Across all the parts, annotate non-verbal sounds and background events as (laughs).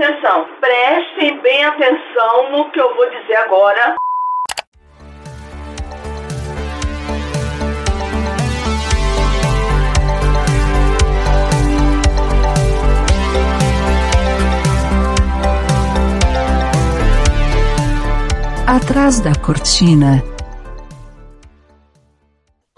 Atenção, prestem bem atenção no que eu vou dizer agora. Atrás da cortina.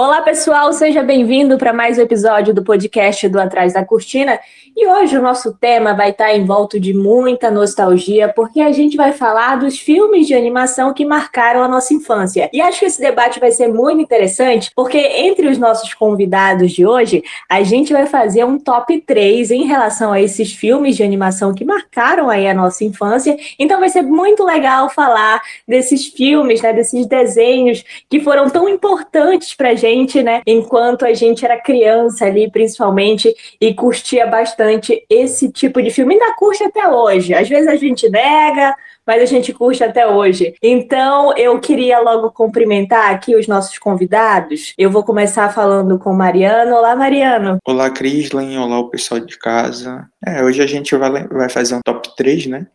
Olá, pessoal, seja bem-vindo para mais um episódio do podcast do Atrás da Cortina. E hoje o nosso tema vai estar em volta de muita nostalgia, porque a gente vai falar dos filmes de animação que marcaram a nossa infância. E acho que esse debate vai ser muito interessante, porque entre os nossos convidados de hoje, a gente vai fazer um top 3 em relação a esses filmes de animação que marcaram aí a nossa infância. Então vai ser muito legal falar desses filmes, né, desses desenhos que foram tão importantes pra gente gente, né, enquanto a gente era criança ali, principalmente, e curtia bastante esse tipo de filme, ainda curte até hoje. Às vezes a gente nega, mas a gente curte até hoje. Então, eu queria logo cumprimentar aqui os nossos convidados. Eu vou começar falando com o Mariano. Olá, Mariano. Olá, Crislin. Olá, o pessoal de casa. É, hoje a gente vai, vai fazer um top 3, né?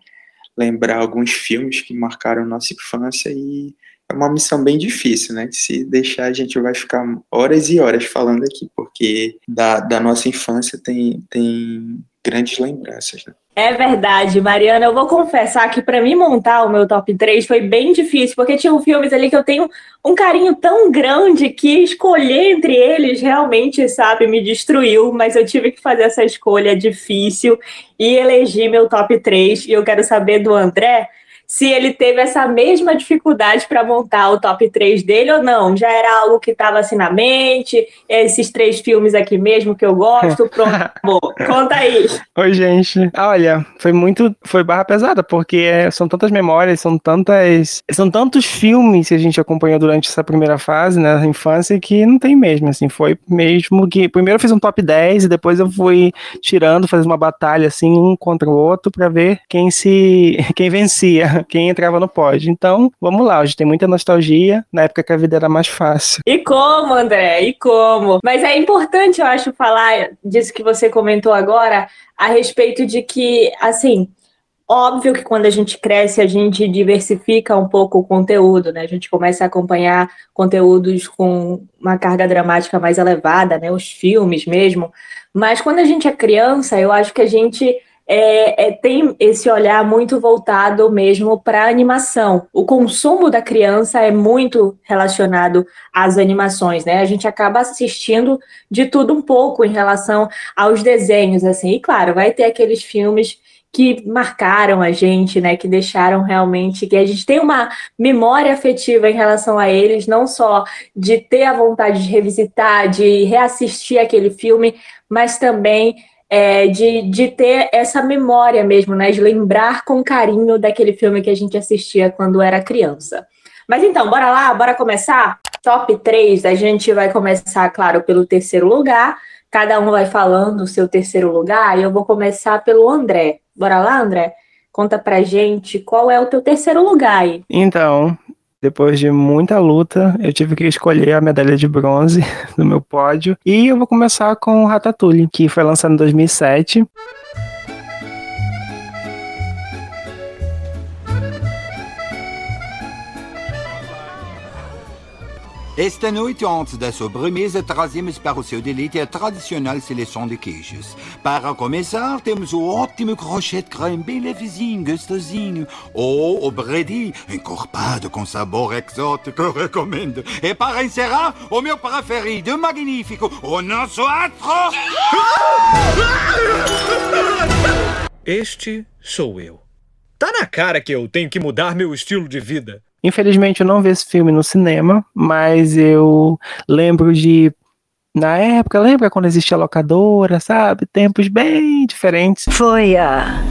Lembrar alguns filmes que marcaram nossa infância e é uma missão bem difícil, né? Se deixar, a gente vai ficar horas e horas falando aqui, porque da, da nossa infância tem, tem grandes lembranças, né? É verdade, Mariana. Eu vou confessar que para mim montar o meu top 3 foi bem difícil, porque tinham filmes ali que eu tenho um carinho tão grande que escolher entre eles realmente, sabe, me destruiu, mas eu tive que fazer essa escolha difícil e elegi meu top 3. E eu quero saber do André se ele teve essa mesma dificuldade para montar o top 3 dele ou não. Já era algo que estava assim na mente, esses três filmes aqui mesmo que eu gosto, (laughs) pronto, conta aí. Oi, gente. Olha, foi muito, foi barra pesada, porque são tantas memórias, são tantas, são tantos filmes que a gente acompanhou durante essa primeira fase, né, na infância, que não tem mesmo, assim, foi mesmo que, primeiro eu fiz um top 10 e depois eu fui tirando, fazendo uma batalha, assim, um contra o outro, para ver quem se, (laughs) quem vencia quem entrava no pódio. Então, vamos lá, hoje tem muita nostalgia, na época que a vida era mais fácil. E como, André? E como? Mas é importante, eu acho, falar disso que você comentou agora, a respeito de que, assim, Óbvio que quando a gente cresce, a gente diversifica um pouco o conteúdo, né? A gente começa a acompanhar conteúdos com uma carga dramática mais elevada, né? Os filmes mesmo. Mas quando a gente é criança, eu acho que a gente é, é, tem esse olhar muito voltado mesmo para animação. O consumo da criança é muito relacionado às animações, né? A gente acaba assistindo de tudo um pouco em relação aos desenhos, assim. E claro, vai ter aqueles filmes que marcaram a gente, né, que deixaram realmente que a gente tem uma memória afetiva em relação a eles, não só de ter a vontade de revisitar, de reassistir aquele filme, mas também é, de, de ter essa memória mesmo, né? De lembrar com carinho daquele filme que a gente assistia quando era criança. Mas então, bora lá, bora começar? Top 3, a gente vai começar, claro, pelo terceiro lugar. Cada um vai falando o seu terceiro lugar e eu vou começar pelo André. Bora lá, André? Conta pra gente qual é o teu terceiro lugar aí. Então, depois de muita luta, eu tive que escolher a medalha de bronze (laughs) no meu pódio. E eu vou começar com Ratatouille, que foi lançado em 2007. Esta noite, antes da sobremesa, trazemos para o seu deleite a tradicional seleção de queijos. Para começar, temos o ótimo crochet de creme bem levezinho, gostosinho. Ou o bredie, encorpado com sabor exótico, recomendo. E para encerrar, o meu preferido, magnífico, o nosso atro... Este sou eu. Tá na cara que eu tenho que mudar meu estilo de vida. Infelizmente eu não vi esse filme no cinema, mas eu lembro de na época, lembra quando existia locadora, sabe? Tempos bem diferentes. Foi há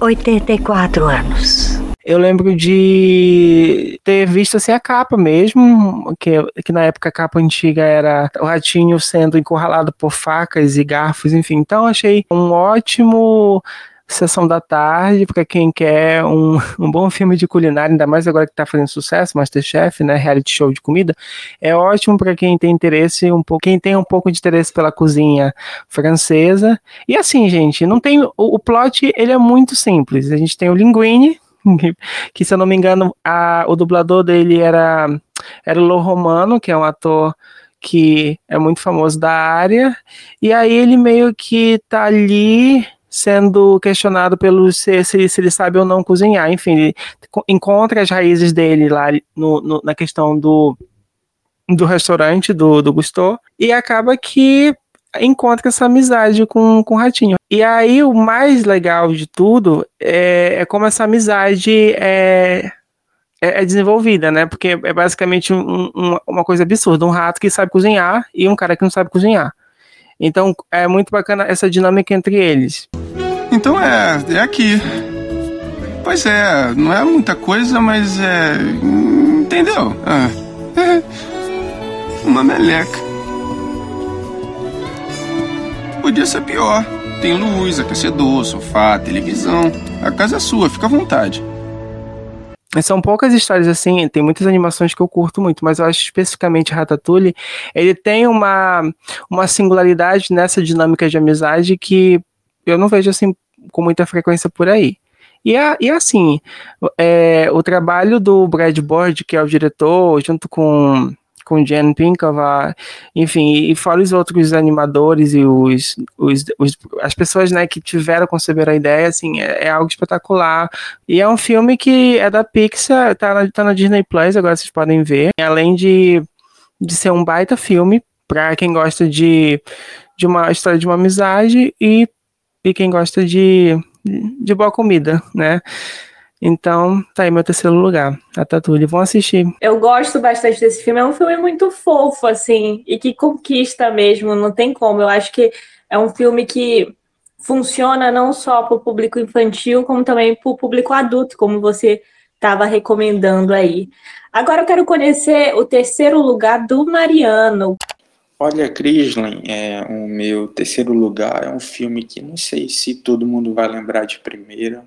84 anos. Eu lembro de ter visto assim a capa mesmo, que, que na época a capa antiga era o ratinho sendo encurralado por facas e garfos, enfim. Então achei um ótimo sessão da tarde, para quem quer um, (laughs) um bom filme de culinária, ainda mais agora que está fazendo sucesso, Masterchef, né, reality show de comida, é ótimo para quem tem interesse um pouco, quem tem um pouco de interesse pela cozinha francesa. E assim, gente, não tem o, o plot, ele é muito simples. A gente tem o linguine, (laughs) que se eu não me engano, a, o dublador dele era era o Lô Romano, que é um ator que é muito famoso da área, e aí ele meio que tá ali sendo questionado pelo se, se, se, ele sabe ou não cozinhar. Enfim, ele encontra as raízes dele lá no, no, na questão do, do restaurante do, do Gusto e acaba que encontra essa amizade com, com o Ratinho. E aí o mais legal de tudo é, é como essa amizade é, é, é, desenvolvida, né? Porque é basicamente um, um, uma coisa absurda. Um rato que sabe cozinhar e um cara que não sabe cozinhar. Então é muito bacana essa dinâmica entre eles. Então é, é aqui. Pois é, não é muita coisa, mas é. Entendeu? É. (laughs) Uma meleca. Podia ser pior. Tem luz, aquecedor, sofá, televisão. A casa é sua, fica à vontade. São poucas histórias assim, tem muitas animações que eu curto muito, mas eu acho especificamente Ratatouille, ele tem uma, uma singularidade nessa dinâmica de amizade que eu não vejo assim com muita frequência por aí. E, a, e assim, é, o trabalho do Brad Bird, que é o diretor, junto com, com Jen Pinkova, enfim, e fora os outros animadores e os, os, os, as pessoas né, que tiveram conceber a ideia, assim, é, é, algo espetacular. E é um filme que é da Pixar, tá na, tá na Disney Plus, agora vocês podem ver. Além de, de ser um baita filme, para quem gosta de, de uma história de uma amizade e e quem gosta de, de boa comida, né? Então, tá aí meu terceiro lugar, a Tatuli. Vão assistir. Eu gosto bastante desse filme. É um filme muito fofo, assim, e que conquista mesmo, não tem como. Eu acho que é um filme que funciona não só para o público infantil, como também para o público adulto, como você estava recomendando aí. Agora eu quero conhecer o terceiro lugar do Mariano. Olha, Crislin, é o meu terceiro lugar é um filme que não sei se todo mundo vai lembrar de primeira,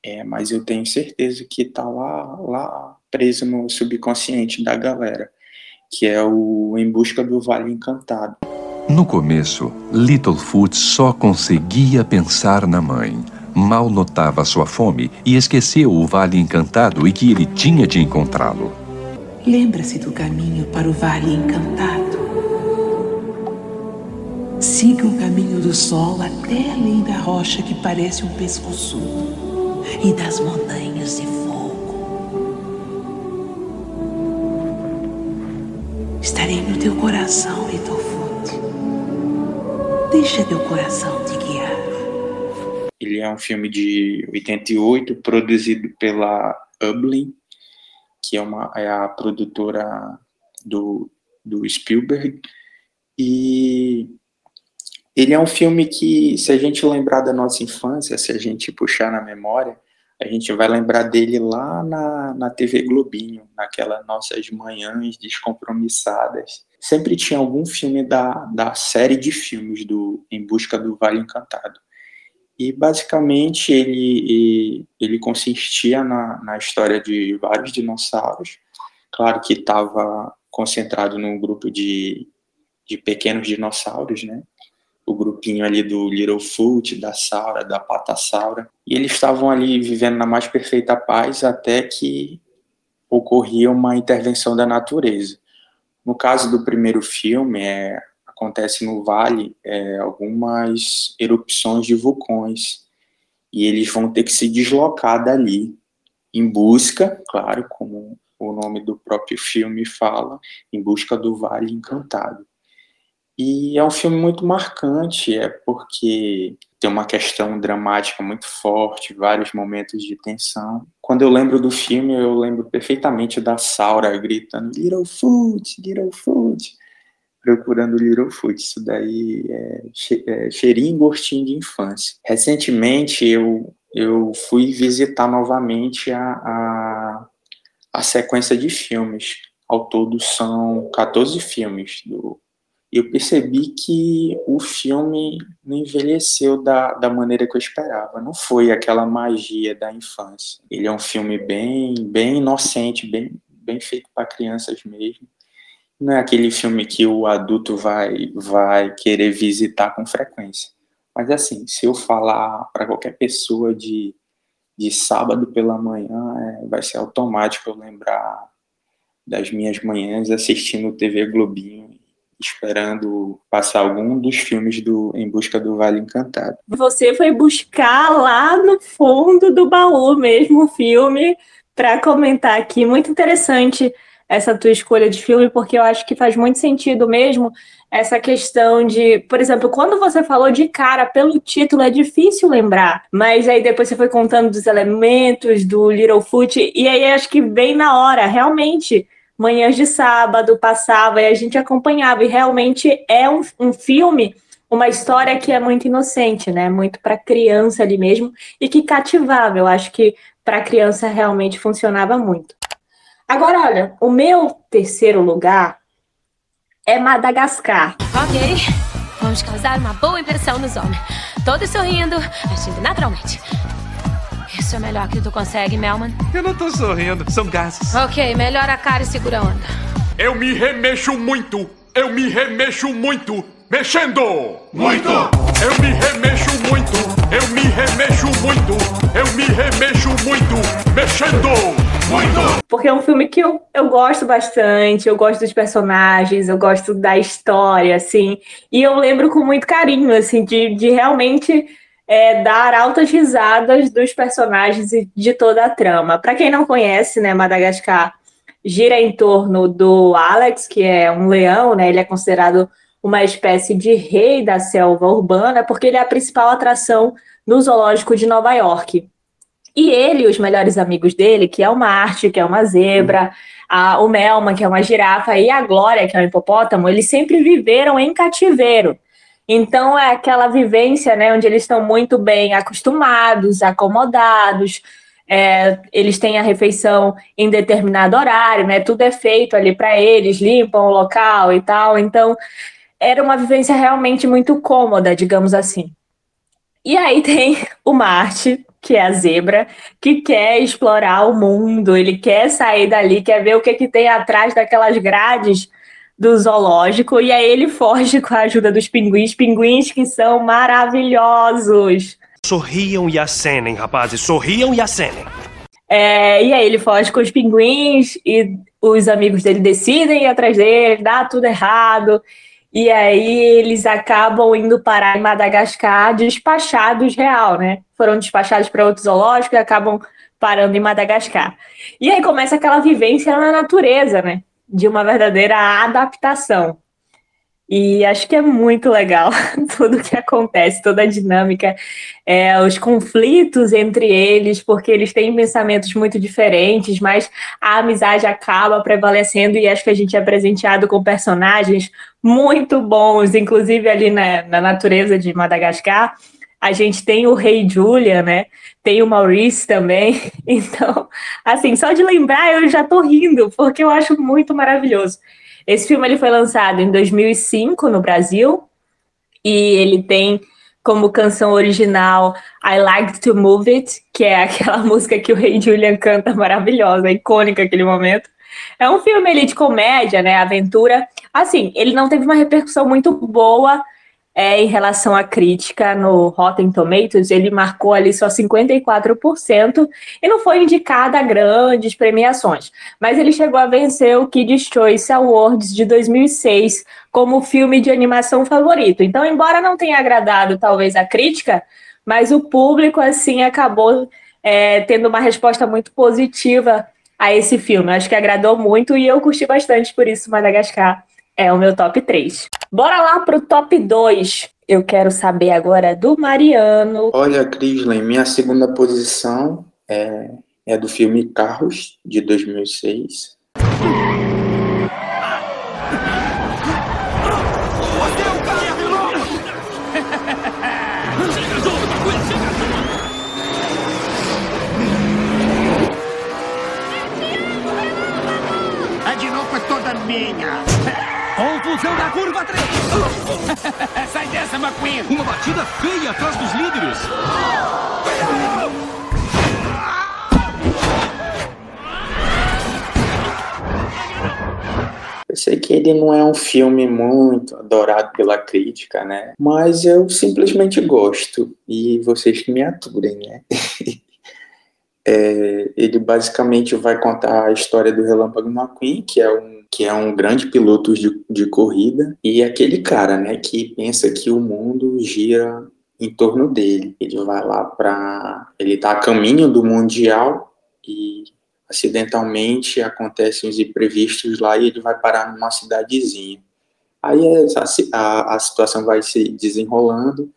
é, mas eu tenho certeza que está lá, lá preso no subconsciente da galera, que é o Em Busca do Vale Encantado. No começo, Littlefoot só conseguia pensar na mãe. Mal notava sua fome e esqueceu o Vale Encantado e que ele tinha de encontrá-lo. Lembra-se do caminho para o Vale Encantado. Siga o caminho do sol até além da rocha que parece um pescoçudo e das montanhas de fogo. Estarei no teu coração, Littlefoot. Deixa teu coração te guiar. Ele é um filme de 88, produzido pela Ublin, que é, uma, é a produtora do, do Spielberg. E ele é um filme que, se a gente lembrar da nossa infância, se a gente puxar na memória, a gente vai lembrar dele lá na, na TV Globinho, naquelas nossas manhãs descompromissadas. Sempre tinha algum filme da, da série de filmes do Em Busca do Vale Encantado. E basicamente ele, ele consistia na, na história de vários dinossauros. Claro que estava concentrado num grupo de, de pequenos dinossauros, né? O grupinho ali do Littlefoot, da Saura, da Patassaura, e eles estavam ali vivendo na mais perfeita paz até que ocorria uma intervenção da natureza. No caso do primeiro filme, é, acontece no vale é, algumas erupções de vulcões, e eles vão ter que se deslocar dali em busca, claro, como o nome do próprio filme fala, em busca do Vale Encantado. E é um filme muito marcante, é porque tem uma questão dramática muito forte, vários momentos de tensão. Quando eu lembro do filme, eu lembro perfeitamente da Saura gritando Littlefoot, Littlefoot, procurando Littlefoot. Isso daí é, é cheirinho e gostinho de infância. Recentemente, eu, eu fui visitar novamente a, a, a sequência de filmes. Ao todo são 14 filmes do eu percebi que o filme não envelheceu da, da maneira que eu esperava. Não foi aquela magia da infância. Ele é um filme bem, bem inocente, bem, bem feito para crianças mesmo. Não é aquele filme que o adulto vai, vai querer visitar com frequência. Mas assim, se eu falar para qualquer pessoa de, de sábado pela manhã, é, vai ser automático eu lembrar das minhas manhãs assistindo TV Globinho esperando passar algum dos filmes do Em Busca do Vale Encantado. Você foi buscar lá no fundo do baú mesmo o filme para comentar aqui. Muito interessante essa tua escolha de filme, porque eu acho que faz muito sentido mesmo essa questão de, por exemplo, quando você falou de cara pelo título, é difícil lembrar, mas aí depois você foi contando dos elementos do Littlefoot, e aí acho que bem na hora, realmente manhãs de sábado passava e a gente acompanhava. E realmente é um, um filme, uma história que é muito inocente, né? Muito para criança ali mesmo e que cativava. Eu acho que para criança realmente funcionava muito. Agora, olha, o meu terceiro lugar é Madagascar. Ok, vamos causar uma boa impressão nos homens. Todos sorrindo, agindo naturalmente. Isso é melhor que tu consegue, Melman? Eu não tô sorrindo, são gases. Ok, melhora a cara e segura a onda. Eu me remexo muito! Eu me remexo muito! Mexendo! Muito! Eu me remexo muito! Eu me remexo muito! Eu me remexo muito! Mexendo! Muito! Porque é um filme que eu, eu gosto bastante, eu gosto dos personagens, eu gosto da história, assim. E eu lembro com muito carinho, assim, de, de realmente é, dar altas risadas dos personagens e de toda a trama. Para quem não conhece, né, Madagascar gira em torno do Alex, que é um leão, né? Ele é considerado uma espécie de rei da selva urbana, porque ele é a principal atração no zoológico de Nova York. E ele e os melhores amigos dele, que é o Marte, que é uma zebra, a, o Melma, que é uma girafa, e a Glória, que é um hipopótamo, eles sempre viveram em cativeiro. Então é aquela vivência, né, onde eles estão muito bem acostumados, acomodados, é, eles têm a refeição em determinado horário, né? Tudo é feito ali para eles, limpam o local e tal. Então era uma vivência realmente muito cômoda, digamos assim. E aí (laughs) tem o Marte, que é a zebra, que quer explorar o mundo, ele quer sair dali, quer ver o que, que tem atrás daquelas grades do zoológico e aí ele foge com a ajuda dos pinguins, pinguins que são maravilhosos. Sorriam e acenem, rapazes, sorriam e acenem. É, e aí ele foge com os pinguins e os amigos dele decidem ir atrás dele, dá tudo errado. E aí eles acabam indo parar em Madagascar despachados real, né? Foram despachados para outro zoológico e acabam parando em Madagascar. E aí começa aquela vivência na natureza, né? De uma verdadeira adaptação. E acho que é muito legal (laughs) tudo o que acontece, toda a dinâmica, é, os conflitos entre eles, porque eles têm pensamentos muito diferentes, mas a amizade acaba prevalecendo e acho que a gente é presenteado com personagens muito bons, inclusive ali na, na natureza de Madagascar. A gente tem o Rei Julia, né? Tem o Maurice também. (laughs) Então, assim, só de lembrar eu já tô rindo, porque eu acho muito maravilhoso. Esse filme ele foi lançado em 2005 no Brasil e ele tem como canção original I Like to Move It, que é (laughs) aquela música que o Rei Julian canta maravilhosa, icônica aquele momento. É um filme ele, de comédia, né, aventura. Assim, ele não teve uma repercussão muito boa é, em relação à crítica no Rotten Tomatoes, ele marcou ali só 54% e não foi indicado a grandes premiações. Mas ele chegou a vencer o Kids Choice Awards de 2006 como filme de animação favorito. Então, embora não tenha agradado talvez a crítica, mas o público assim acabou é, tendo uma resposta muito positiva a esse filme. Acho que agradou muito e eu curti bastante por isso Madagascar é o meu top 3. Bora lá pro top 2. Eu quero saber agora do Mariano. Olha, Crisley, minha segunda posição é, é do filme Carros, de 2006. A de novo é toda minha. Confusão da curva 3! (laughs) Sai dessa, McQueen! Uma batida feia atrás dos líderes! Eu sei que ele não é um filme muito adorado pela crítica, né? Mas eu simplesmente gosto. E vocês que me aturem, né? (laughs) é, ele basicamente vai contar a história do Relâmpago McQueen, que é um, que é um grande piloto de, de corrida, e aquele cara, né, que pensa que o mundo gira em torno dele. Ele vai lá para. Ele está a caminho do Mundial e acidentalmente acontecem os imprevistos lá e ele vai parar numa cidadezinha. Aí a, a, a, situação vai se desenrolando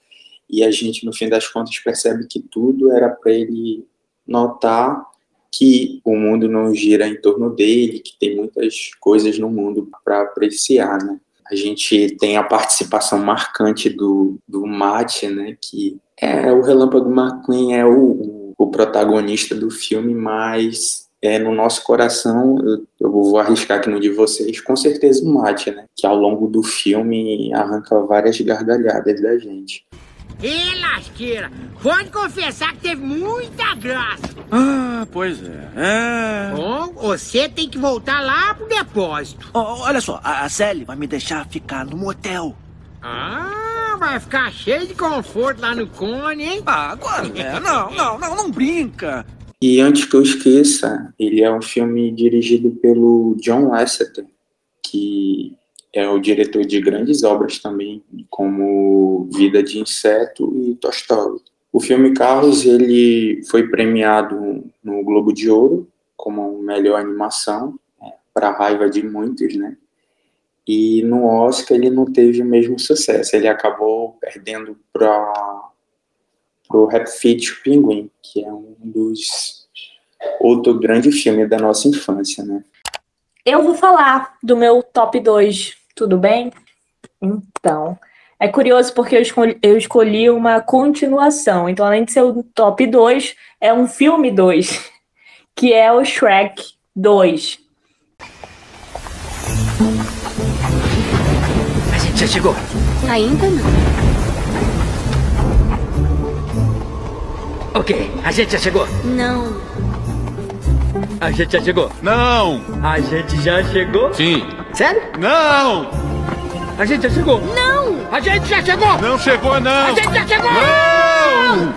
e a gente, no fim das contas, percebe que tudo era para ele notar que o mundo não gira em torno dele, que tem muitas coisas no mundo para apreciar, né? A gente tem a participação marcante do, do Mate, né? Que é o Relâmpago McQueen, é o, o, protagonista do filme, mas é, no nosso coração, eu, eu, vou arriscar aqui no de vocês, com certeza o Mate, né? Que ao longo do filme arranca várias gargalhadas da gente. E lasqueira, pode confessar que teve muita graça. Ah, pois é. é... Bom, você tem que voltar lá pro depósito. Oh, olha só, a Sally vai me deixar ficar no motel. Ah, vai ficar cheio de conforto lá no cone, hein? Ah, agora, né? (laughs) Não, não, não, não brinca. E antes que eu esqueça, ele é um filme dirigido pelo John Lasseter, que é o diretor de grandes obras também, como Vida de Inseto e Toy Story. O filme Carros ele foi premiado no Globo de Ouro como melhor animação, é, para raiva de muitos, né? E no Oscar ele não teve o mesmo sucesso, ele acabou perdendo para o Rap Fit Pinguim, que é um dos outro grande filme da nossa infância, né? Eu vou falar do meu top 2, tudo bem? Então, é curioso porque eu escolhi, eu escolhi uma continuação. Então, além de ser o top 2, é um filme 2, (laughs) que é o Shrek 2. A gente já chegou. Ainda não. Ok, a gente já chegou. Não. A gente já chegou. Não! A gente já chegou? Sim. Sério? Não! A gente já chegou. Não! A gente já chegou! Não chegou, não! A gente já chegou! Não!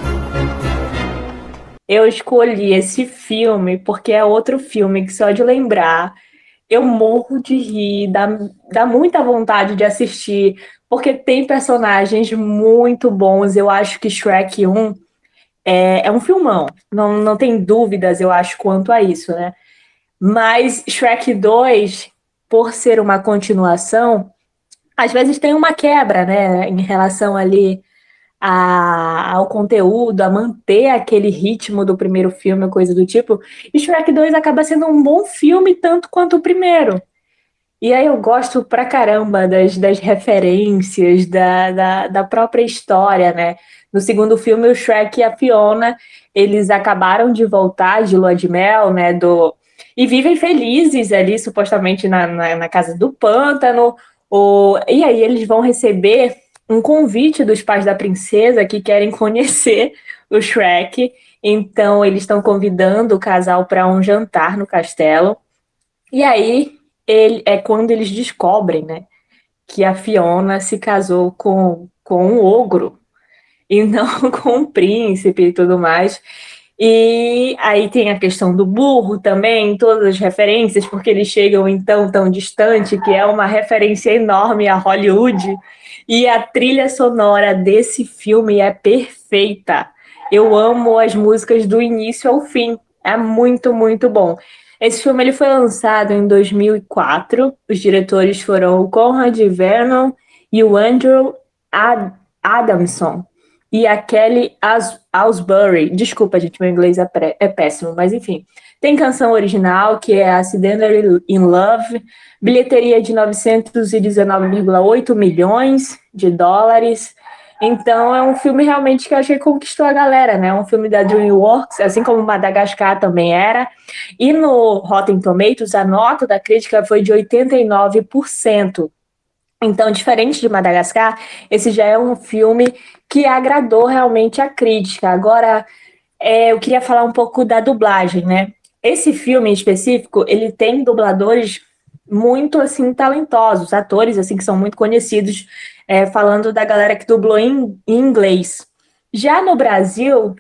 Eu escolhi esse filme porque é outro filme que só de lembrar eu morro de rir, dá, dá muita vontade de assistir, porque tem personagens muito bons. Eu acho que Shrek 1 é, é um filmão, não, não tem dúvidas, eu acho, quanto a isso, né? Mas Shrek 2, por ser uma continuação, às vezes tem uma quebra, né, em relação ali a, ao conteúdo, a manter aquele ritmo do primeiro filme, coisa do tipo. E Shrek 2 acaba sendo um bom filme tanto quanto o primeiro. E aí eu gosto pra caramba das, das referências, da, da, da própria história, né? No segundo filme, o Shrek e a Fiona, eles acabaram de voltar de lua de mel, né, do... E vivem felizes ali, supostamente, na, na, na casa do pântano. O... E aí eles vão receber um convite dos pais da princesa que querem (laughs) conhecer o Shrek. Então, eles estão convidando o casal para um jantar no castelo. E aí ele, é quando eles descobrem, né, que a Fiona se casou com, com um ogro e não (laughs) com o príncipe e tudo mais. E aí tem a questão do burro também, todas as referências, porque eles chegam então tão distante, que é uma referência enorme a Hollywood. E a trilha sonora desse filme é perfeita. Eu amo as músicas do início ao fim. É muito, muito bom. Esse filme ele foi lançado em 2004. Os diretores foram o Conrad Vernon e o Andrew Ad Adamson e a Kelly As. Desculpa, gente, meu inglês é, é, péssimo, mas enfim. Tem canção original, que é Accidentally in Love, bilheteria de 919,8 milhões de dólares. Então é um filme realmente que eu achei que conquistou a galera, né? Um filme da DreamWorks, assim como Madagascar também era. E no Rotten Tomatoes, a nota da crítica foi de 89%. Então, diferente de Madagascar, esse já é um filme que agradou realmente a crítica. Agora, é, eu queria falar um pouco da dublagem, né? Esse filme em específico, ele tem dubladores muito assim talentosos, atores assim que são muito conhecidos, é, falando da galera que dublou em, em inglês. Já no Brasil,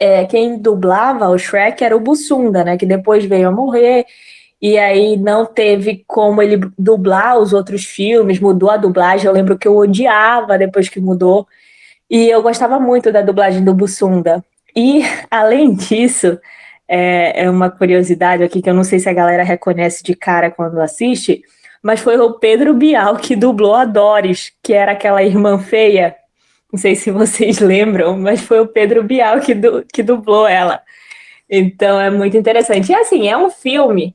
é, quem dublava o Shrek era o Bussunda, né? Que depois veio a morrer e aí não teve como ele dublar os outros filmes, mudou a dublagem. Eu lembro que eu odiava depois que mudou. E eu gostava muito da dublagem do Bussunda. E, (laughs) além disso, é, é, uma curiosidade aqui que eu não sei se a galera reconhece de cara quando assiste, mas foi o Pedro Bial que dublou a Doris, que era aquela irmã feia. Não sei se vocês (laughs) lembram, mas foi o Pedro Bial que, du que dublou ela. Então é muito interessante. E assim, é um filme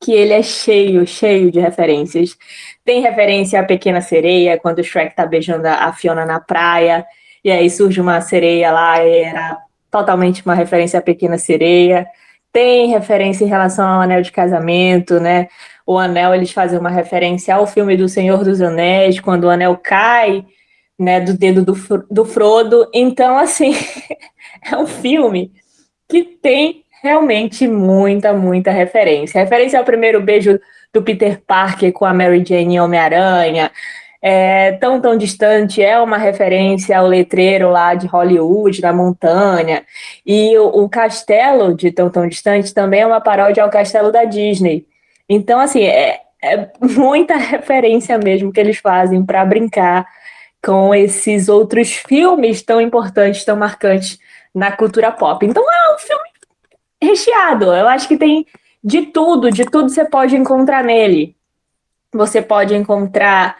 que ele é cheio, cheio de referências. Tem referência à Pequena Sereia, quando o Shrek tá beijando a Fiona na praia, e aí surge uma sereia lá, e era totalmente uma referência à Pequena Sereia. Tem referência em relação ao Anel de Casamento, né? O Anel, eles fazem uma referência ao filme do Senhor dos Anéis, quando o Anel cai, né, do dedo do, do Frodo. Então, assim, (laughs) é um filme que tem realmente muita, muita referência. Referência ao primeiro beijo do Peter Parker com a Mary Jane e Homem-Aranha. É, tão tão distante é uma referência ao letreiro lá de Hollywood, na montanha. E o, o, castelo de tão tão distante também é uma paródia ao castelo da Disney. Então, assim, é, é muita (laughs) referência mesmo que eles fazem para brincar com esses outros filmes tão importantes, tão marcantes na cultura pop. Então, é um filme recheado. Eu acho que tem de tudo, de tudo você pode encontrar nele. Você pode encontrar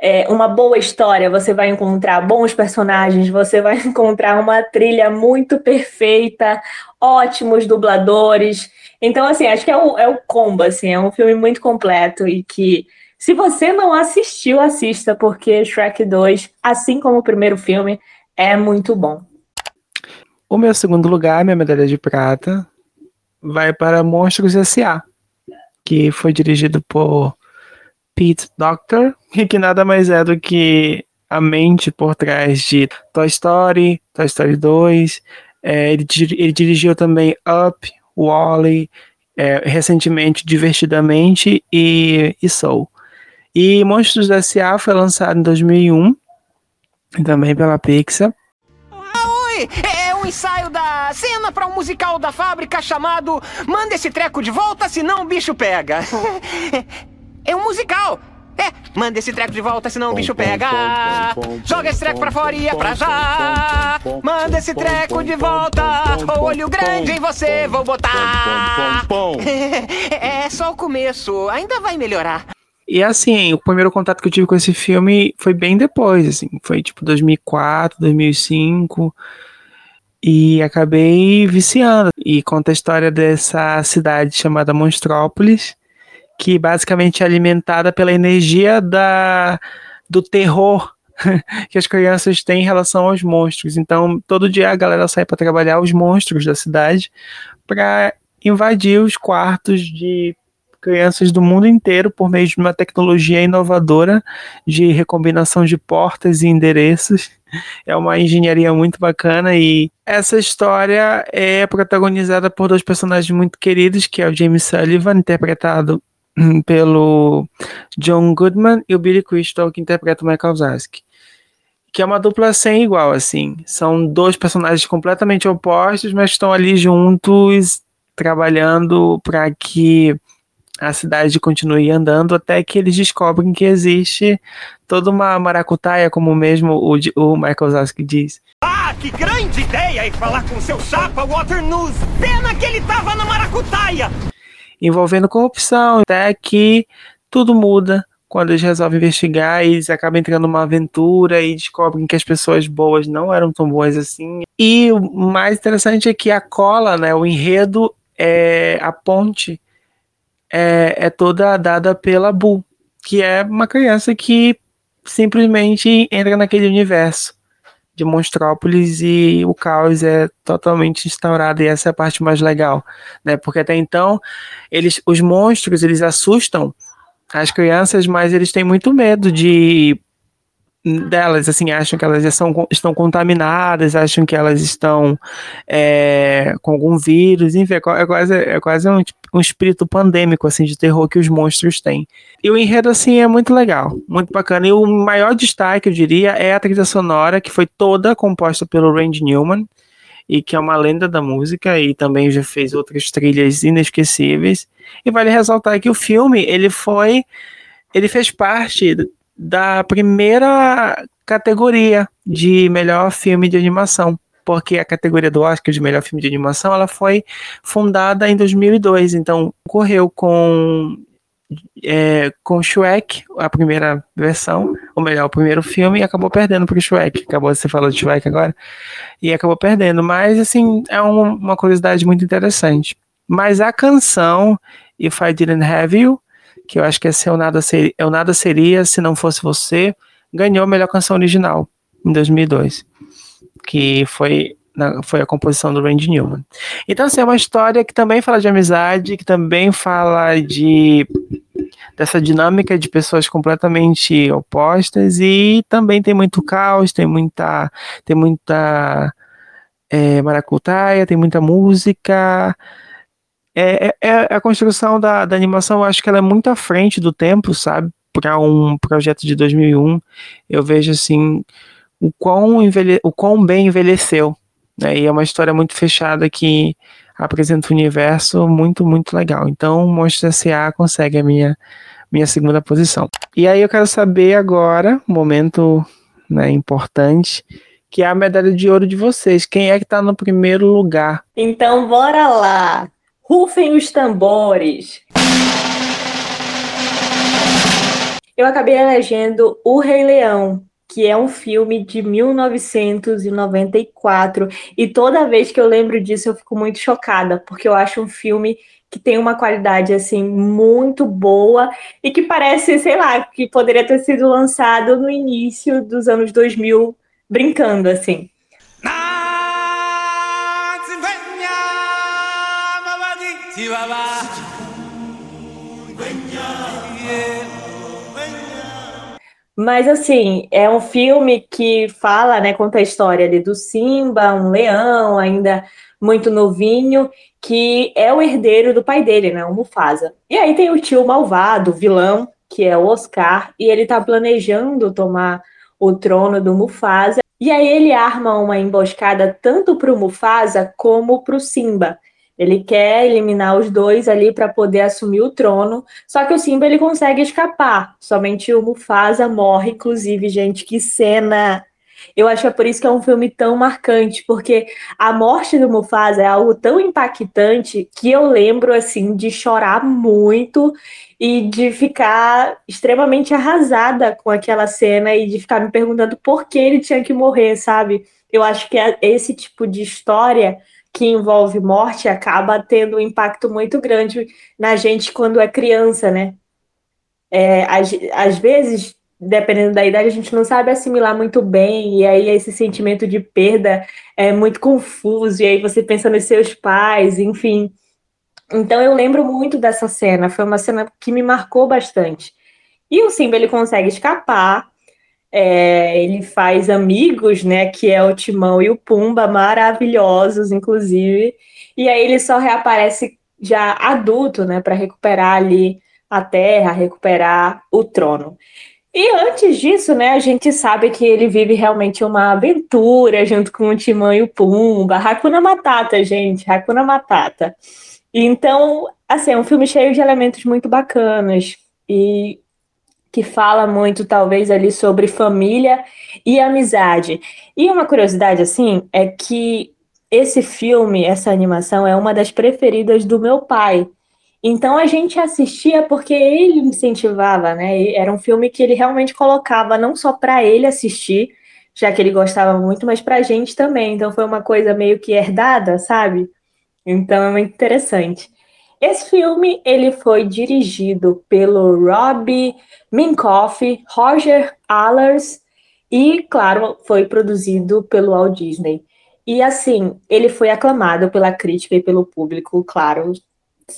é, uma boa história, você vai encontrar bons personagens, você vai (laughs) encontrar uma trilha muito perfeita, ótimos dubladores. Então, assim, acho que é o, é o combo, assim, é um filme muito completo e que, se você não assistiu, assista, porque Shrek 2, assim como o primeiro filme, é muito bom. O meu segundo lugar, minha medalha de prata, vai para Monstros S.A., que foi dirigido por Pete Doctor, (laughs) que nada mais é do que a mente por trás de Toy Story, Toy Story 2. É, ele, ele, dirigiu também Up, Wally, é, recentemente Divertidamente e, e Soul. E Monstros S.A. foi lançado em 2001, também pela Pixar. Oi, é um ensaio da cena para um musical da fábrica chamado Manda esse treco de volta, senão o bicho pega. É um musical. É, manda esse treco de volta, senão o bicho pega. Joga esse treco pra fora e é pra já. Manda esse treco de volta. O olho grande em você vou botar. É só o começo, ainda vai melhorar. E assim, o primeiro contato que eu tive com esse filme foi bem depois, assim, foi tipo 2004, 2005. E acabei viciando. E conta a história dessa cidade chamada Monstrópolis, que basicamente é alimentada pela energia da, do terror (laughs) que as crianças têm em relação aos monstros. Então, todo dia a galera sai para trabalhar os monstros da cidade para invadir os quartos de crianças do mundo inteiro por meio de uma tecnologia inovadora de recombinação de portas e endereços. É uma engenharia muito bacana e essa história é protagonizada por dois personagens muito queridos, que é o James Sullivan, interpretado (clears throat) pelo John Goodman e o Billy Crystal, que interpreta o Michael Zask. Que é uma dupla sem igual, assim. São dois personagens completamente opostos, mas estão ali juntos, trabalhando para que a cidade continue andando até que eles descobrem que existe toda uma maracutaia, como mesmo o, o Michael Zask diz. Ah, que grande ideia em falar com seu chapa Waternoose! Pena que ele tava na maracutaia! envolvendo corrupção, até que tudo muda quando eles resolvem investigar e eles acabam entrando numa aventura e descobrem que as pessoas boas não eram tão boas assim. E o mais interessante é que a cola, né, o enredo, é, a ponte é, é toda dada pela Bu, que é uma criança que simplesmente entra naquele universo de Monstrópolis e o caos é totalmente instaurado e essa é a parte mais legal, né? Porque até então eles, os monstros, eles assustam as crianças, mas eles têm muito medo de delas, assim, acham que elas já são, estão contaminadas, acham que elas estão é, com algum vírus, enfim, é, é quase, é quase um, um, espírito pandêmico, assim, de terror que os monstros têm. E o enredo, assim, é muito legal, muito bacana. E o maior destaque, eu diria, é a trilha sonora, que foi toda composta pelo Randy Newman, e que é uma lenda da música, e também já fez outras trilhas inesquecíveis. E vale ressaltar que o filme, ele foi ele fez parte da primeira categoria de melhor filme de animação, porque a categoria do Oscar de melhor filme de animação ela foi fundada em 2002, então correu com é, com Shrek, a primeira versão, ou melhor, o primeiro filme, e acabou perdendo para o Shrek. Acabou, você falou de Shrek agora, e acabou perdendo. Mas, assim, é um, uma curiosidade muito interessante. Mas a canção If I Didn't Have You que eu acho que esse é o Nada, Seria, é Nada Seria Se Não Fosse Você, ganhou a melhor canção original em 2002, que foi, na, foi a composição do Randy Newman. Então, assim, é uma história que também fala de amizade, que também fala de dessa dinâmica de pessoas completamente opostas e também tem muito caos, tem muita tem muita é, maracutaia, tem muita música, é, é, é, a construção da, da animação, eu acho que ela é muito à frente do tempo, sabe? Para um projeto de 2001, eu vejo assim o quão, envelhe, o quão bem envelheceu. Né? E é uma história muito fechada que apresenta um universo muito, muito legal. Então, Monstros S.A. consegue a minha, minha segunda posição. E aí eu quero saber agora, momento né, importante, que é a medalha de ouro de vocês. Quem é que está no primeiro lugar? Então, bora lá! Rufem os tambores. Eu acabei elegendo O Rei Leão, que é um filme de 1994, e toda vez que eu lembro disso eu fico muito chocada, porque eu acho um filme que tem uma qualidade assim muito boa e que parece, sei lá, que poderia ter sido lançado no início dos anos 2000, brincando assim. Mas assim, é um filme que fala, né, conta a história ali do Simba, um leão ainda muito novinho, que é o herdeiro do pai dele, né, o Mufasa. E aí tem o tio malvado, vilão, que é o Oscar, e ele tá planejando tomar o trono do Mufasa. E aí ele arma uma emboscada tanto para o Mufasa como para o Simba. Ele quer eliminar os dois ali para poder assumir o trono. Só que o Simba ele consegue escapar. Somente o Mufasa morre, inclusive, gente, que cena. Eu acho que é por isso que é um filme tão marcante, porque a morte do Mufasa é algo tão impactante que eu lembro assim de chorar muito e de ficar extremamente arrasada com aquela cena e de ficar me perguntando por que ele tinha que morrer, sabe? Eu acho que é esse tipo de história que envolve morte acaba tendo um impacto muito grande na gente quando é criança, né? É, às, às vezes, dependendo da idade, a gente não sabe assimilar muito bem, e aí esse sentimento de perda é muito confuso, e aí você pensa nos seus pais, enfim. Então eu lembro muito dessa cena, foi uma cena que me marcou bastante. E o Simba ele consegue escapar, é, ele faz amigos, né? Que é o Timão e o Pumba, maravilhosos, inclusive. E aí ele só reaparece já adulto, né? Para recuperar ali a terra, recuperar o trono. E antes disso, né, a gente sabe que ele vive realmente uma aventura junto com o Timão e o Pumba. Hakuna Matata, gente, Hakuna Matata. Então, assim, é um filme cheio de elementos muito bacanas. E que fala muito, talvez, ali sobre família e amizade. E uma curiosidade, assim, é que esse filme, essa animação, é uma das preferidas do meu pai. Então a gente assistia porque ele incentivava, né? Era um filme que ele realmente colocava não só para ele assistir, já que ele gostava muito, mas para a gente também. Então foi uma coisa meio que herdada, sabe? Então é muito interessante. Esse filme ele foi dirigido pelo Rob Minkoff, Roger Allers e, claro, foi produzido pelo Walt Disney. E assim, ele foi aclamado pela crítica e pelo público, claro.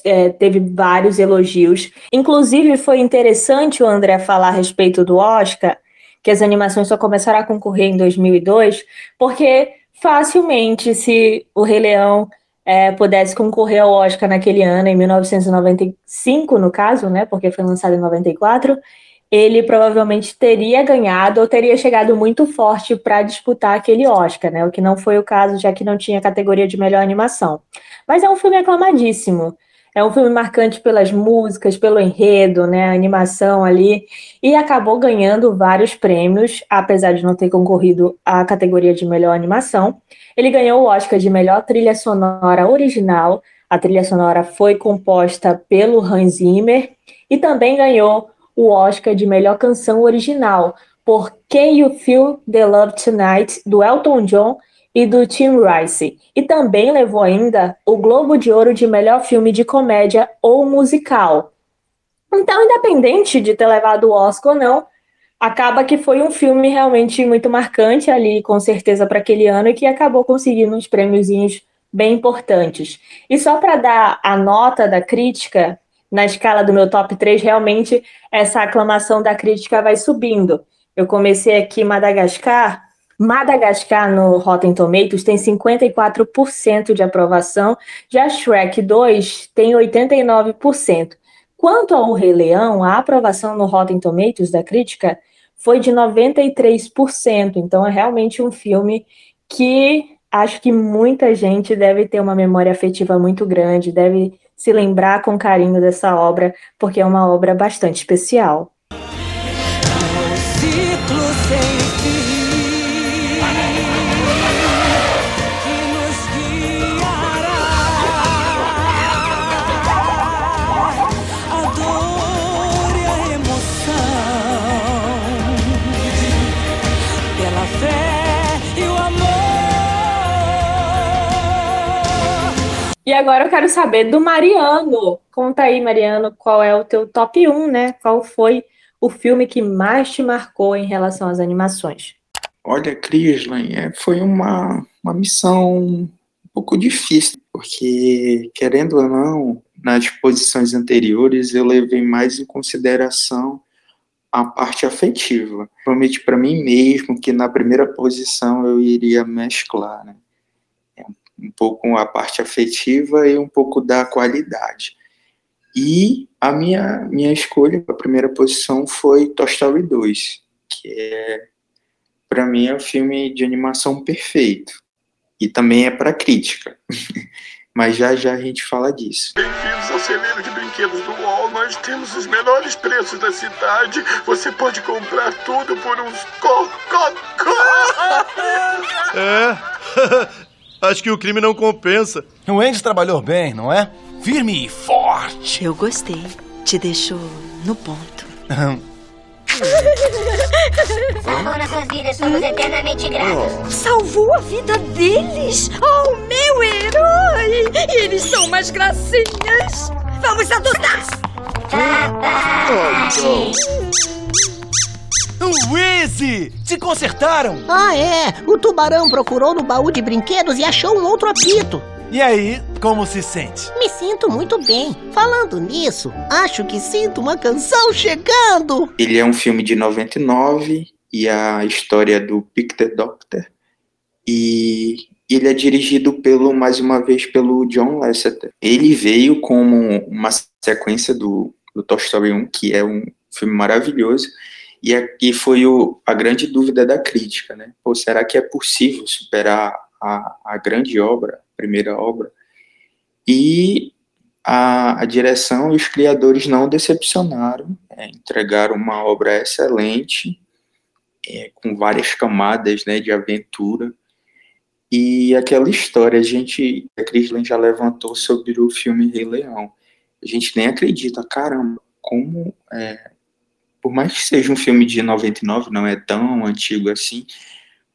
é, teve vários elogios. Inclusive, foi interessante o André falar a respeito do Oscar, que as animações só começaram a concorrer em 2002, porque facilmente, se o Rei Leão é, pudesse concorrer ao Oscar naquele ano, em 1995, no caso, né, porque foi lançado em 94, ele provavelmente teria ganhado ou teria chegado muito forte para disputar aquele Oscar, né? O que não foi o caso, já que não tinha categoria de melhor animação. Mas é um filme aclamadíssimo. É um filme marcante pelas músicas, pelo enredo, né, a animação ali, e acabou ganhando vários prêmios, apesar de não ter concorrido à categoria de melhor animação. Ele ganhou o Oscar de melhor trilha sonora original. A trilha sonora foi composta pelo Hans Zimmer e também ganhou o Oscar de melhor canção original por Can You Feel the Love Tonight do Elton John e do Tim Rice. E também levou ainda o Globo de Ouro de melhor filme de comédia ou musical. Então, independente de ter levado o Oscar ou não, acaba que foi um filme realmente muito marcante ali, com certeza, para aquele ano e que acabou conseguindo uns prêmiozinhos bem importantes. E só para dar a nota da crítica, na escala do meu top 3, realmente essa aclamação da crítica vai subindo. Eu comecei aqui Madagascar. Madagascar no Rotten Tomatoes tem 54% de aprovação, já Shrek 2 tem 89%. Quanto ao Rei Leão, a aprovação no Rotten Tomatoes da crítica foi de 93%. Então é realmente um filme que acho que muita gente deve ter uma memória afetiva muito grande, deve se lembrar com carinho dessa obra, porque é uma obra bastante especial. Agora eu quero saber do Mariano. Conta aí, Mariano, qual é o teu top 1, né? Qual foi o filme que mais te marcou em relação às animações? Olha, Crislan, é, foi uma, uma missão um pouco difícil, porque, querendo ou não, nas posições anteriores eu levei mais em consideração a parte afetiva. Prometi para mim mesmo que na primeira posição eu iria mesclar, né? Um pouco a parte afetiva e um pouco da qualidade. E a minha, minha escolha para a primeira posição foi Toy Story 2, que é, para mim, é o um filme de animação perfeito. E também é para crítica. (laughs) Mas já já a gente fala disso. Bem-vindos ao celeiro de brinquedos do UOL. Nós temos os menores preços da cidade. Você pode comprar tudo por uns co, co, co. É. (laughs) Acho que o crime não compensa. O Andy trabalhou bem, não é? Firme e forte. Eu gostei. Te deixou no ponto. Salvou nossas vidas, somos eternamente gratos. Salvou a vida deles? Oh, meu herói! E eles são umas gracinhas! Vamos adotar! Wheezy! Se consertaram! Ah, é! O tubarão procurou no baú de brinquedos e achou um outro apito. E aí, como se sente? Me sinto muito bem. Falando nisso, acho que sinto uma canção chegando. Ele é um filme de 99 e a história é do Picter Doctor. E ele é dirigido pelo, mais uma vez, pelo John Lasseter. Ele veio como uma sequência do, do Toy Story 1, que é um filme maravilhoso. E, é, e foi o, a grande dúvida da crítica, né? Pô, será que é possível superar a, a grande obra, a primeira obra? E a, a direção e os criadores não decepcionaram, é, entregaram uma obra excelente, é, com várias camadas né, de aventura. E aquela história, a gente, a Crislan já levantou sobre o filme Rei Leão. A gente nem acredita, caramba, como é, por mais que seja um filme de 99, não é tão antigo assim,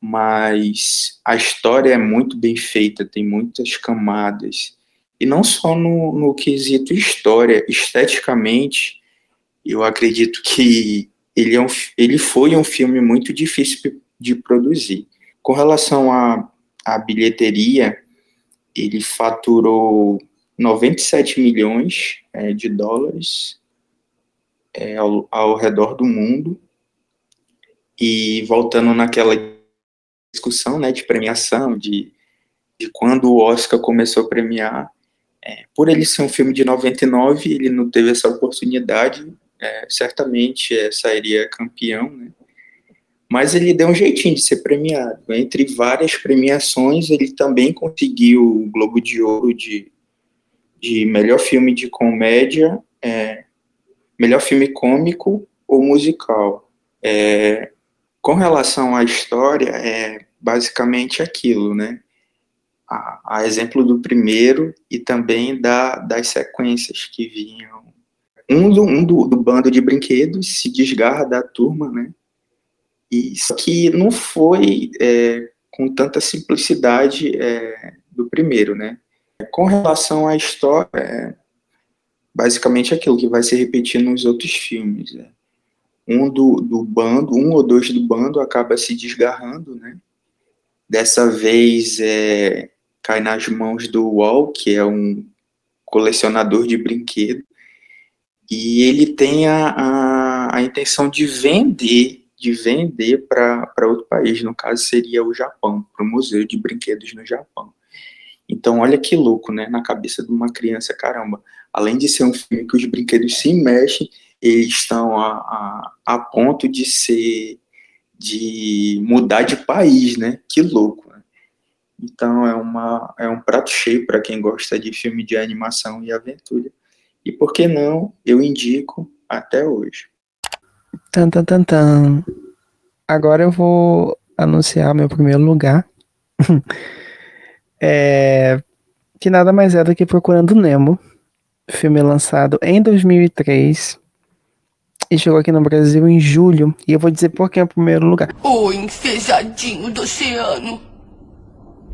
mas a história é muito bem feita, tem muitas camadas. E não só no, no quesito história, esteticamente, eu acredito que ele, é um, ele foi um filme muito difícil de produzir. Com relação à, bilheteria, ele faturou 97 milhões é, de dólares é, ao, ao redor do mundo. E voltando naquela discussão né, de premiação, de, de quando o Oscar começou a premiar, é, por ele ser um filme de 99, ele não teve essa oportunidade, é, certamente é, sairia campeão, né? mas ele deu um jeitinho de ser premiado. Entre várias premiações, ele também conseguiu o Globo de Ouro de, de melhor filme de comédia, é, melhor filme cômico ou musical. É, com relação à história, é basicamente aquilo, né? A, a exemplo do primeiro e também da, das sequências que vinham. Um, do, um do, do bando de brinquedos se desgarra da turma, né? Só que não foi é, com tanta simplicidade é, do primeiro, né? Com relação à história, é basicamente aquilo que vai se repetir nos outros filmes. Né? um do, do bando, um ou dois do bando acaba se desgarrando, né? Dessa vez é, cai nas mãos do Wall, que é um colecionador de brinquedo, e ele tem a, a, a intenção de vender, de vender para outro país, no caso seria o Japão, para o Museu de Brinquedos no Japão. Então, olha que louco, né? Na cabeça de uma criança, caramba. Além de ser um filme que os brinquedos se mexem, eles estão a, a, a ponto de ser, de mudar de país, né? Que louco. Né? Então é, uma, é um prato cheio para quem gosta de filme de animação e aventura. E por que não, eu indico até hoje. Tan, tan, tan, tan. Agora eu vou anunciar meu primeiro lugar. (laughs) é, que nada mais é do que Procurando Nemo, filme lançado em 2003 e chegou aqui no Brasil em julho. E eu vou dizer por que é o primeiro lugar. O enfejadinho do oceano.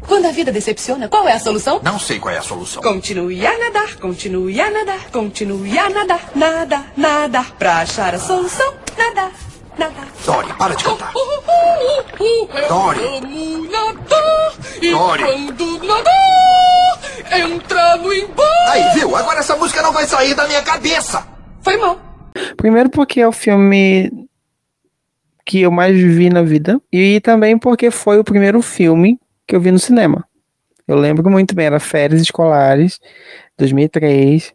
Quando a vida decepciona, qual é a solução? Não sei qual é a solução. Continue a nadar, continue a nadar, continue a nadar, nada, nada. Pra achar a solução, nadar, nadar. Dory, para de cantar. Uh, uh, uh, Dory. Vamos nadar. E Dory. quando nadar, entra no embalo. Aí, viu? Agora essa música não vai sair da minha cabeça. Foi mal. Primeiro porque é o filme que eu mais vi na vida e também porque foi o primeiro filme que eu vi no cinema. Eu lembro muito bem, era férias escolares, 2003.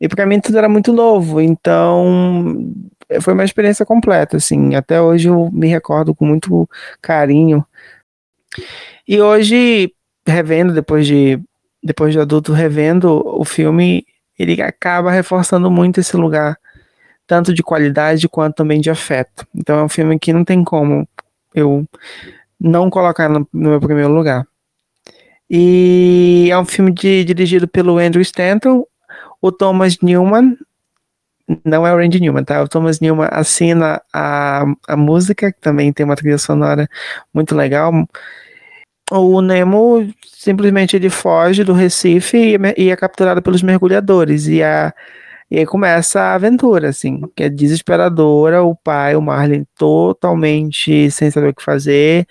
E para mim tudo era muito novo, então foi uma experiência completa, assim. Até hoje eu me recordo com muito carinho. E hoje, revendo, depois de, depois de adulto, revendo o filme, ele acaba reforçando muito esse lugar tanto de qualidade quanto também de afeto. Então é um filme que não tem como eu não colocar no, no meu primeiro lugar. E é um filme de, dirigido pelo Andrew Stanton, o Thomas Newman, não é o Randy Newman, tá? O Thomas Newman assina a, a música, que também tem uma trilha sonora muito legal. O Nemo simplesmente ele foge do Recife e, e é capturado pelos mergulhadores. E a e aí começa a aventura, assim, que é desesperadora, o pai, o Marlin, totalmente sem saber o que fazer.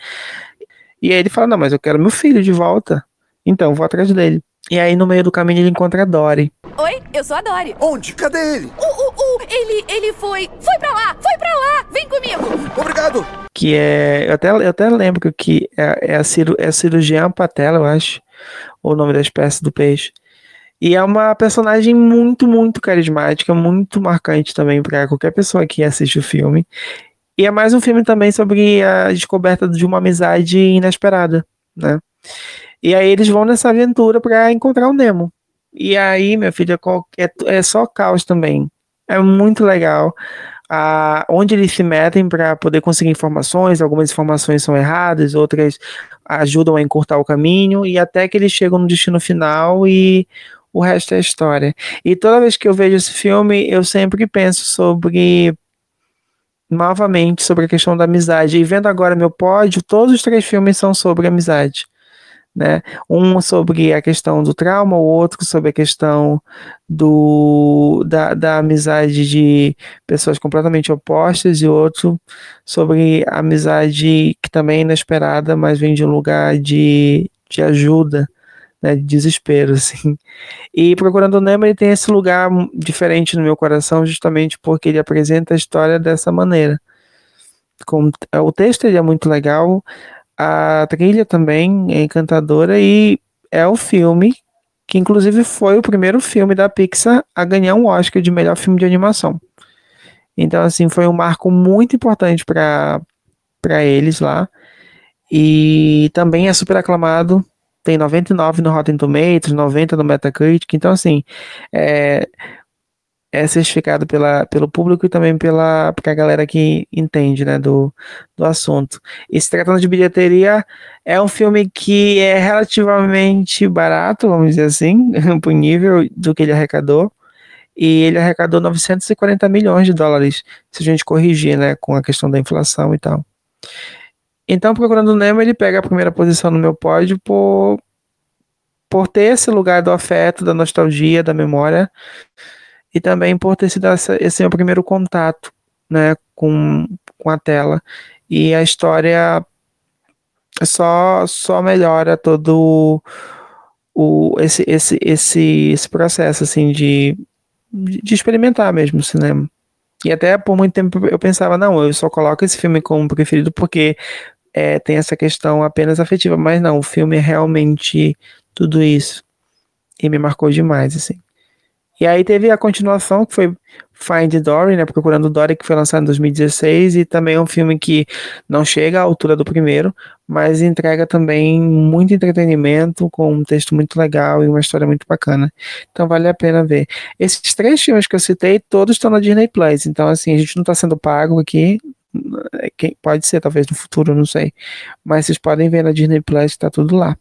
E aí ele fala, não, mas eu quero meu filho de volta. Então, vou atrás dele. E aí, no meio do caminho, ele encontra a Dory. Oi, eu sou a Dory. Onde? Cadê ele? Uh, uh, uh, ele, ele foi, foi pra lá, foi pra lá, vem comigo. Obrigado. Que é, eu até, eu até lembro que é, é, a, ciru, é a cirurgiã patela, eu acho, o nome da espécie do peixe. E é uma personagem muito, muito carismática, muito marcante também para qualquer pessoa que assiste o filme. E é mais um filme também sobre a descoberta de uma amizade inesperada, né? E aí eles vão nessa aventura para encontrar o Nemo. E aí, meu filho, é, é só caos também. É muito legal. Ah, onde eles se metem para poder conseguir informações, algumas informações são erradas, outras ajudam a encurtar o caminho, e até que eles chegam no destino final e o resto é história. E toda vez que eu vejo esse filme, eu sempre penso sobre novamente sobre a questão da amizade. E vendo agora meu pódio, todos os três filmes são sobre amizade. Né? Um sobre a questão do trauma, o outro sobre a questão do, da, da amizade de pessoas completamente opostas, e outro sobre a amizade que também é inesperada, mas vem de um lugar de, de ajuda né, de desespero, (laughs) assim. E Procurando Nemo, ele tem esse lugar diferente no meu coração, justamente porque ele apresenta a história dessa maneira. Com, o texto ele é muito legal, a trilha também é encantadora e é o filme que inclusive foi o primeiro filme da Pixar a ganhar um Oscar de melhor filme de animação. Então, assim, foi um marco muito importante para eles lá. E também é super aclamado. Tem 99 no Rotten Tomatoes, 90 no Metacritic. Então, assim, é, é certificado pela, pelo público e também pela, pela galera que entende né, do, do assunto. E se tratando de bilheteria, é um filme que é relativamente barato, vamos dizer assim, (laughs) pro nível do que ele arrecadou. E ele arrecadou 940 milhões de dólares, se a gente corrigir, né, com a questão da inflação e tal. Então, Procurando o Nemo, ele pega a primeira posição no meu pódio por, por ter esse lugar do afeto, da nostalgia, da memória, e também por ter sido essa, esse meu primeiro contato né, com, com a tela. E a história só, só melhora todo o, esse, esse, esse, esse processo assim, de, de experimentar mesmo o cinema. E até por muito tempo eu pensava, não, eu só coloco esse filme como preferido porque é, tem essa questão apenas afetiva, mas não, o filme é realmente tudo isso. E me marcou demais, assim. E aí teve a continuação, que foi Find Dory, né, Procurando Dory, que foi lançado em 2016, e também é um filme que não chega à altura do primeiro, mas entrega também muito entretenimento, com um texto muito legal e uma história muito bacana. Então vale a pena ver. Esses três filmes que eu citei, todos estão na Disney Plus, então assim, a gente não está sendo pago aqui, é, pode ser, talvez no futuro, não sei. Mas vocês podem ver na Disney Plus, tá tudo lá.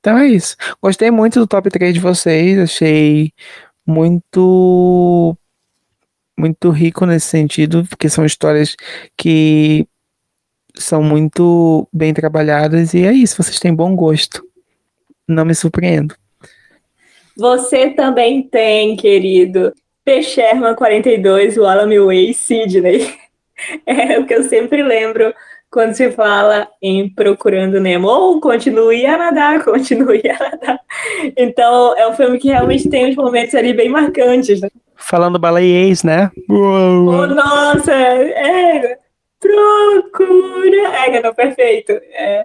Então é isso. Gostei muito do top 3 de vocês, achei muito muito rico nesse sentido, porque são histórias que são muito bem trabalhadas e é isso, vocês têm bom gosto. Não me surpreendo. Você também tem, querido. P. Sherman 42, o Alan Way, Sidney. (laughs) É o que eu sempre lembro quando se fala em procurando Nemo, ou continue a nadar, (laughs) continue a nadar. Então, é um filme que realmente tem uns momentos ali bem marcantes, né? Falando baleiês, né? Oh, nossa, é, procura, é, não, perfeito, é,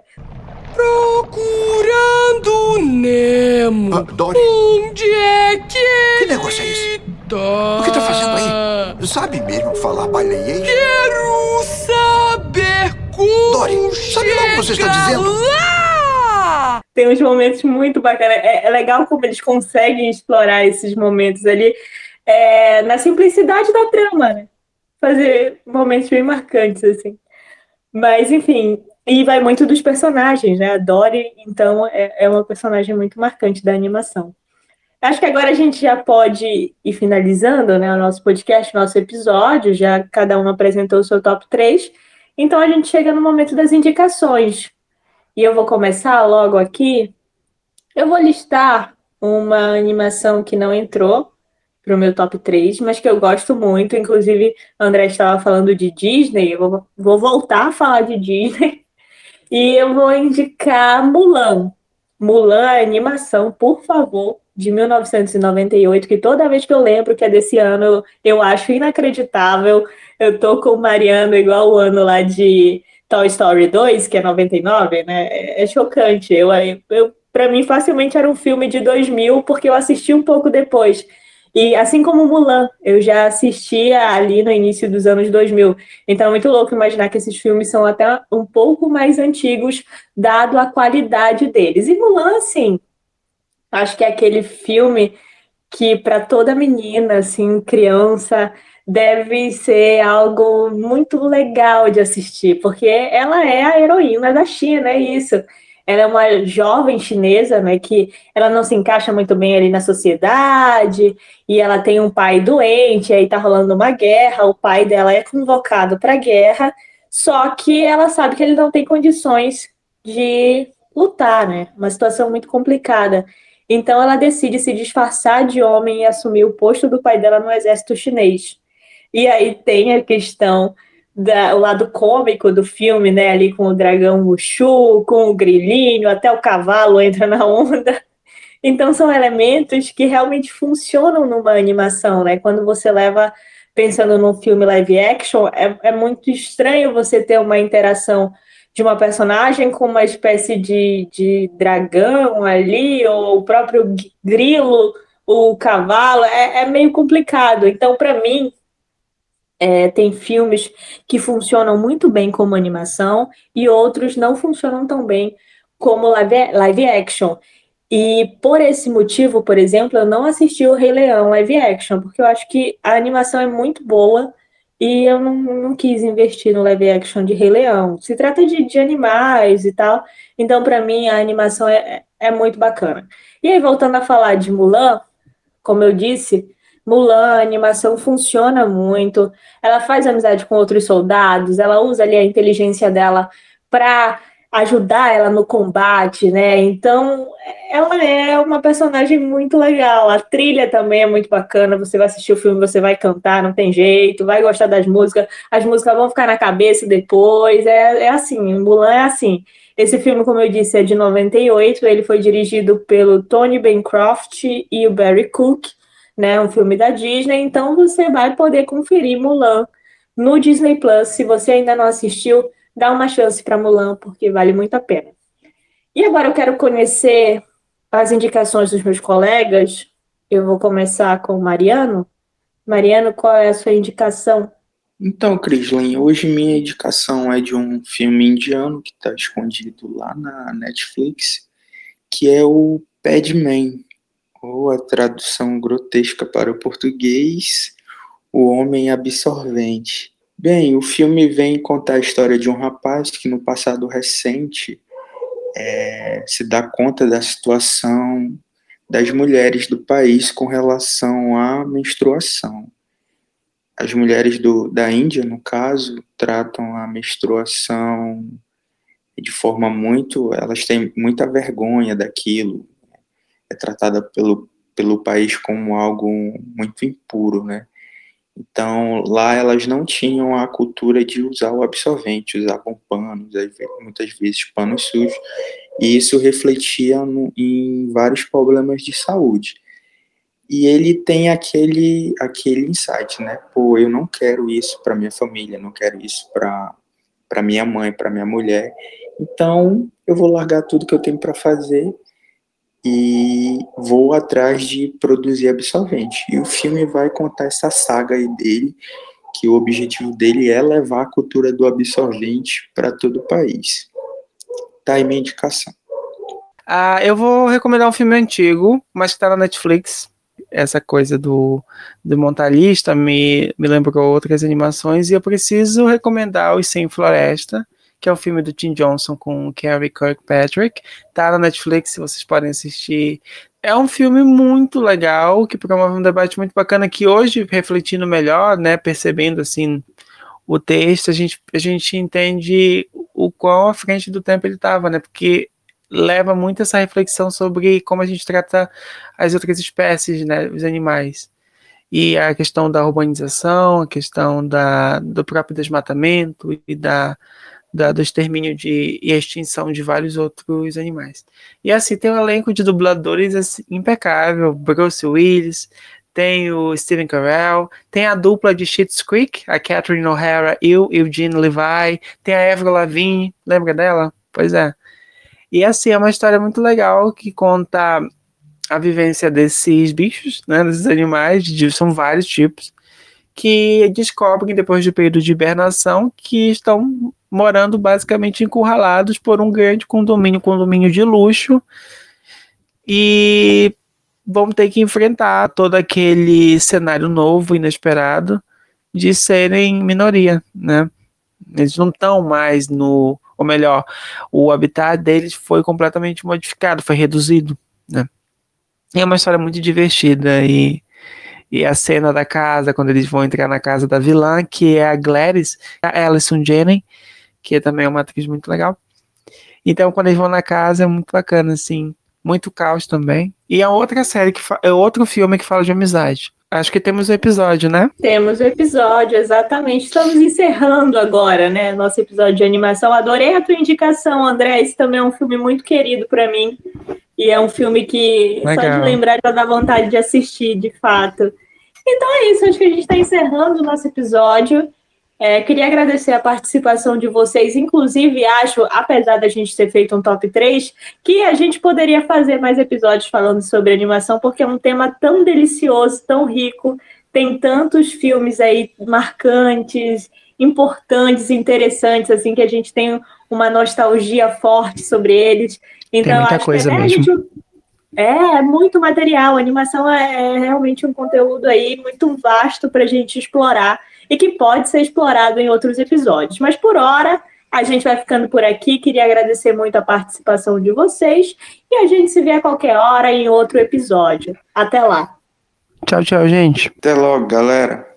Procurando Nemo. Ah, Dory. Onde é que. Que negócio é esse? O que tá fazendo aí? Sabe mesmo falar baleiês? Quero saber como. Dory, sabe lá o que você está dizendo? Lá! Tem uns momentos muito bacanas. É, é, legal como eles conseguem explorar esses momentos ali é, na simplicidade da trama, né? Fazer momentos bem marcantes, assim. Mas, enfim, e vai muito dos personagens, né? A Dory, então, é, é uma personagem muito marcante da animação. Acho que agora a gente já pode ir finalizando né, o nosso podcast, nosso episódio, já cada um apresentou o seu top 3. Então a gente chega no momento das indicações. E eu vou começar logo aqui. Eu vou listar uma animação que não entrou para o meu top 3, mas que eu gosto muito. Inclusive, André estava falando de Disney, eu vou, vou voltar a falar de Disney. (laughs) E eu vou indicar Mulan. Mulan, a animação, por favor, de 1998, que toda vez que eu lembro que é desse ano, eu acho inacreditável. Eu tô com o Mariano igual o ano lá de Toy Story 2, que é 99, né? É, é chocante. Eu, eu, para mim, facilmente era um filme de 2000, porque eu assisti um pouco depois. E assim como Mulan, eu já assistia ali no início dos anos 2000. Então é muito louco imaginar que esses filmes são até um pouco mais antigos, dado a qualidade deles. E Mulan, assim, acho que é aquele filme que para toda menina, assim, criança, deve ser algo muito legal de assistir, porque ela é a heroína da China, é isso. Ela é uma jovem chinesa, né, que ela não se encaixa muito bem ali na sociedade, e ela tem um pai doente, aí tá rolando uma guerra, o pai dela é convocado para guerra, só que ela sabe que ele não tem condições de lutar, né? Uma situação muito complicada. Então ela decide se disfarçar de homem e assumir o posto do pai dela no exército chinês. E aí tem a questão da, o lado cômico do filme, né? Ali com o dragão Mushu, com o grilinho, até o cavalo entra na onda. Então são elementos que realmente funcionam numa animação, né? Quando você leva pensando num filme live action, é, é muito estranho você ter uma interação de uma personagem com uma espécie de, de dragão ali, ou o próprio grilo, o cavalo, é, é meio complicado. Então, para mim, é, tem filmes que funcionam muito bem como animação e outros não funcionam tão bem como live, live action. E por esse motivo, por exemplo, eu não assisti o Rei Leão live action, porque eu acho que a animação é muito boa e eu não, não quis investir no live action de Rei Leão. Se trata de, de animais e tal, então para mim a animação é, é muito bacana. E aí, voltando a falar de Mulan, como eu disse, Mulan, a animação funciona muito, ela faz amizade com outros soldados, ela usa ali a inteligência dela para ajudar ela no combate, né? Então, ela é uma personagem muito legal. A trilha também é muito bacana. Você vai assistir o filme, você vai cantar, não tem jeito, vai gostar das músicas, as músicas vão ficar na cabeça depois. É, é assim, Mulan é assim. Esse filme, como eu disse, é de 98. Ele foi dirigido pelo Tony Bancroft e o Barry Cook, né? Um filme da Disney. Então, você vai poder conferir Mulan no Disney Plus. Se você ainda não assistiu, dá uma chance para Mulan, porque vale muito a pena. E agora eu quero conhecer as indicações dos meus colegas. Eu vou começar com o Mariano. Mariano, qual é a sua indicação? Então, Crislin, hoje minha indicação é de um filme indiano que está escondido lá na Netflix, que é o Padman, ou a tradução grotesca para o português, O Homem Absorvente. Bem, o filme vem contar a história de um rapaz que no passado recente é, se dá conta da situação das mulheres do país com relação à menstruação. As mulheres do, da Índia, no caso, tratam a menstruação de forma muito. Elas têm muita vergonha daquilo. É tratada pelo, pelo país como algo muito impuro, né? Então, lá elas não tinham a cultura de usar o absorvente, usavam panos, muitas vezes panos sujos, e isso refletia no, em vários problemas de saúde. E ele tem aquele, aquele insight, né? Pô, eu não quero isso para minha família, não quero isso para minha mãe, para minha mulher. Então, eu vou largar tudo que eu tenho para fazer e vou atrás de produzir absorvente. E o filme vai contar essa saga aí dele, que o objetivo dele é levar a cultura do absorvente para todo o país. Tá aí minha indicação. Ah, eu vou recomendar um filme antigo, mas que tá na Netflix. Essa coisa do, do montalhista me, me lembrou outras animações, e eu preciso recomendar Os Sem Floresta, que é o filme do Tim Johnson com Carrie Kirkpatrick. Tá na Netflix, vocês podem assistir. É um filme muito legal, que promove um debate muito bacana, que hoje, refletindo melhor, né, percebendo, assim, o texto, a gente, a gente entende o quão à frente do tempo ele estava, né, porque leva muito essa reflexão sobre como a gente trata as outras espécies, né, os animais. E a questão da urbanização, a questão da, do próprio desmatamento e da da, do extermínio de, e extinção de vários outros animais. E assim, tem um elenco de dubladores assim, impecável, Bruce Willis, tem o Steven Carell, tem a dupla de Schitt's Creek, a Catherine O'Hara e o Eugene Levi, tem a Avril Lavigne, lembra dela? Pois é. E assim, é uma história muito legal que conta a vivência desses bichos, né, desses animais, de, são vários tipos, que descobrem depois do período de hibernação que estão morando basicamente encurralados por um grande condomínio, condomínio de luxo, e vão ter que enfrentar todo aquele cenário novo, inesperado, de serem minoria, né? Eles não estão mais no, ou melhor, o habitat deles foi completamente modificado, foi reduzido, né? é uma história muito divertida e e a cena da casa, quando eles vão entrar na casa da vilã, que é a Gladys, a Alison Janney, que também é uma atriz muito legal. Então, quando eles vão na casa, é muito bacana, assim. Muito caos também. E é outra série, que é outro filme que fala de amizade. Acho que temos o um episódio, né? Temos o um episódio, exatamente. Estamos encerrando agora, né? Nosso episódio de animação. Adorei a tua indicação, André. Esse também é um filme muito querido para mim. E é um filme que só Legal. de lembrar já dá vontade de assistir, de fato. Então é isso, acho que a gente está encerrando o nosso episódio. É, queria agradecer a participação de vocês. Inclusive, acho, apesar da gente ter feito um top 3, que a gente poderia fazer mais episódios falando sobre animação, porque é um tema tão delicioso, tão rico. Tem tantos filmes aí marcantes, importantes, interessantes, assim, que a gente tem uma nostalgia forte sobre eles. Então, Tem muita acho coisa que, né, a mesmo. gente é, é muito material. A animação é, é realmente um conteúdo aí muito vasto para a gente explorar e que pode ser explorado em outros episódios. Mas por hora, a gente vai ficando por aqui. Queria agradecer muito a participação de vocês e a gente se vê a qualquer hora em outro episódio. Até lá. Tchau, tchau, gente. Até logo, galera.